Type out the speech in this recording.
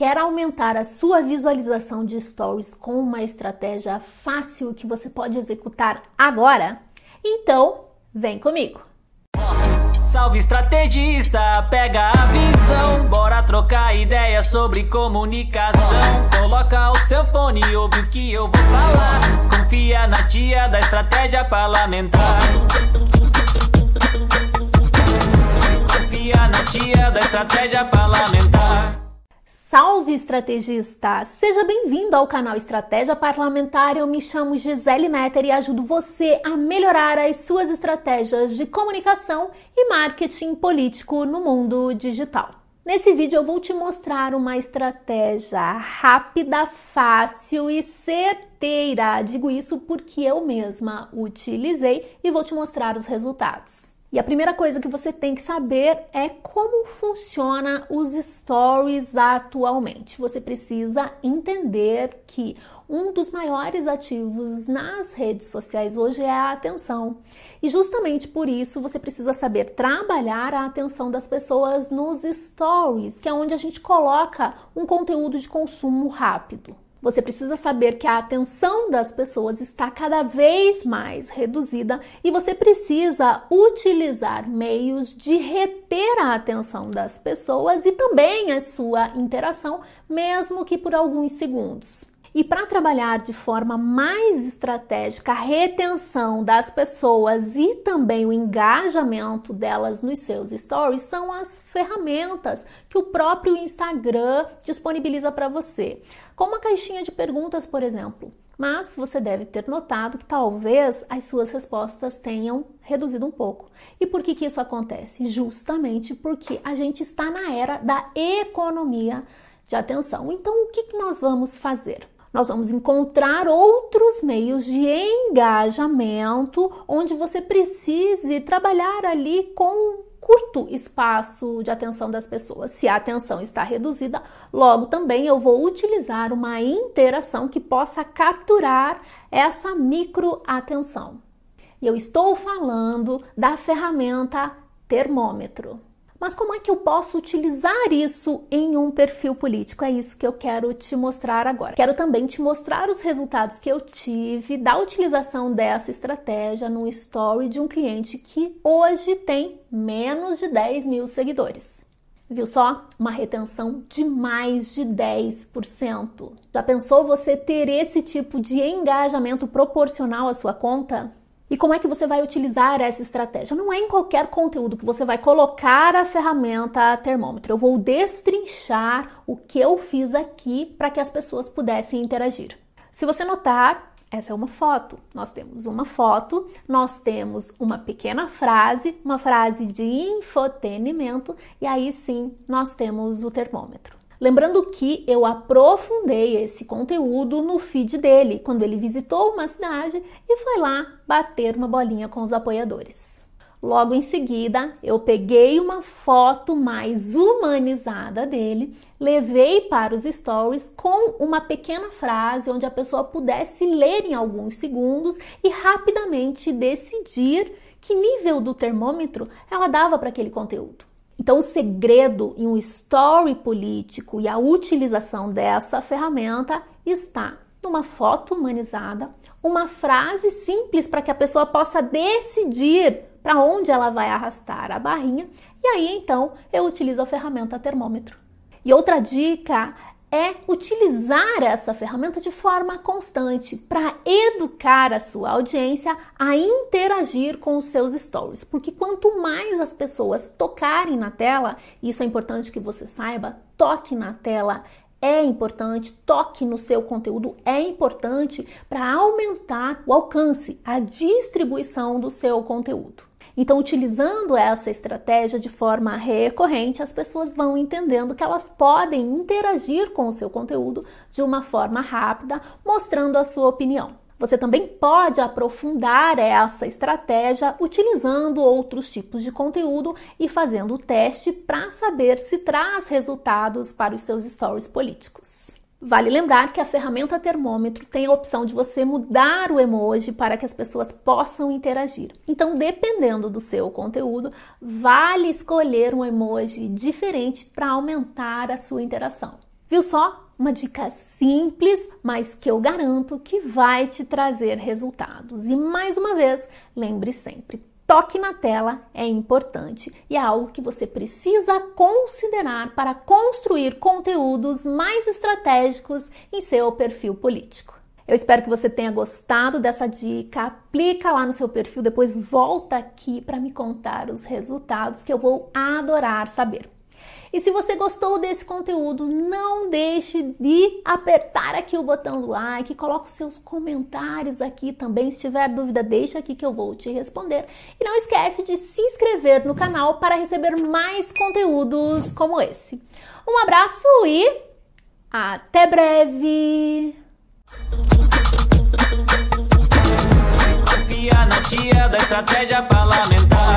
Quer aumentar a sua visualização de stories com uma estratégia fácil que você pode executar agora? Então, vem comigo! Salve estrategista, pega a visão, bora trocar ideias sobre comunicação. Coloca o seu fone e ouve o que eu vou falar. Confia na tia da estratégia parlamentar. Confia na tia da estratégia parlamentar. Salve estrategista! Seja bem-vindo ao canal Estratégia Parlamentar. Eu me chamo Gisele Metter e ajudo você a melhorar as suas estratégias de comunicação e marketing político no mundo digital. Nesse vídeo eu vou te mostrar uma estratégia rápida, fácil e certeira. Digo isso porque eu mesma utilizei e vou te mostrar os resultados. E a primeira coisa que você tem que saber é como funciona os stories atualmente. Você precisa entender que um dos maiores ativos nas redes sociais hoje é a atenção. E justamente por isso você precisa saber trabalhar a atenção das pessoas nos stories, que é onde a gente coloca um conteúdo de consumo rápido. Você precisa saber que a atenção das pessoas está cada vez mais reduzida e você precisa utilizar meios de reter a atenção das pessoas e também a sua interação, mesmo que por alguns segundos. E para trabalhar de forma mais estratégica a retenção das pessoas e também o engajamento delas nos seus stories são as ferramentas que o próprio Instagram disponibiliza para você, como a caixinha de perguntas, por exemplo. Mas você deve ter notado que talvez as suas respostas tenham reduzido um pouco. E por que, que isso acontece? Justamente porque a gente está na era da economia de atenção. Então, o que, que nós vamos fazer? Nós vamos encontrar outros meios de engajamento onde você precise trabalhar ali com curto espaço de atenção das pessoas. Se a atenção está reduzida, logo também eu vou utilizar uma interação que possa capturar essa micro atenção. E eu estou falando da ferramenta termômetro. Mas como é que eu posso utilizar isso em um perfil político? É isso que eu quero te mostrar agora. Quero também te mostrar os resultados que eu tive da utilização dessa estratégia no story de um cliente que hoje tem menos de 10 mil seguidores. Viu só? Uma retenção de mais de 10%. Já pensou você ter esse tipo de engajamento proporcional à sua conta? E como é que você vai utilizar essa estratégia? Não é em qualquer conteúdo que você vai colocar a ferramenta termômetro. Eu vou destrinchar o que eu fiz aqui para que as pessoas pudessem interagir. Se você notar, essa é uma foto. Nós temos uma foto, nós temos uma pequena frase, uma frase de infotenimento, e aí sim nós temos o termômetro. Lembrando que eu aprofundei esse conteúdo no feed dele, quando ele visitou uma cidade e foi lá bater uma bolinha com os apoiadores. Logo em seguida, eu peguei uma foto mais humanizada dele, levei para os stories com uma pequena frase onde a pessoa pudesse ler em alguns segundos e rapidamente decidir que nível do termômetro ela dava para aquele conteúdo. Então, o segredo em um story político e a utilização dessa ferramenta está numa foto humanizada, uma frase simples para que a pessoa possa decidir para onde ela vai arrastar a barrinha, e aí então eu utilizo a ferramenta termômetro. E outra dica é utilizar essa ferramenta de forma constante para educar a sua audiência a interagir com os seus stories, porque quanto mais as pessoas tocarem na tela, isso é importante que você saiba, toque na tela é importante, toque no seu conteúdo é importante para aumentar o alcance, a distribuição do seu conteúdo. Então, utilizando essa estratégia de forma recorrente, as pessoas vão entendendo que elas podem interagir com o seu conteúdo de uma forma rápida, mostrando a sua opinião. Você também pode aprofundar essa estratégia utilizando outros tipos de conteúdo e fazendo o teste para saber se traz resultados para os seus stories políticos. Vale lembrar que a ferramenta termômetro tem a opção de você mudar o emoji para que as pessoas possam interagir. Então, dependendo do seu conteúdo, vale escolher um emoji diferente para aumentar a sua interação. Viu só? Uma dica simples, mas que eu garanto que vai te trazer resultados. E mais uma vez, lembre sempre: toque na tela é importante e é algo que você precisa considerar para construir conteúdos mais estratégicos em seu perfil político. Eu espero que você tenha gostado dessa dica. Aplica lá no seu perfil, depois volta aqui para me contar os resultados que eu vou adorar saber. E se você gostou desse conteúdo, não deixe de apertar aqui o botão do like, coloque os seus comentários aqui também. Se tiver dúvida, deixa aqui que eu vou te responder. E não esquece de se inscrever no canal para receber mais conteúdos como esse. Um abraço e até breve! Confia na tia da estratégia parlamentar.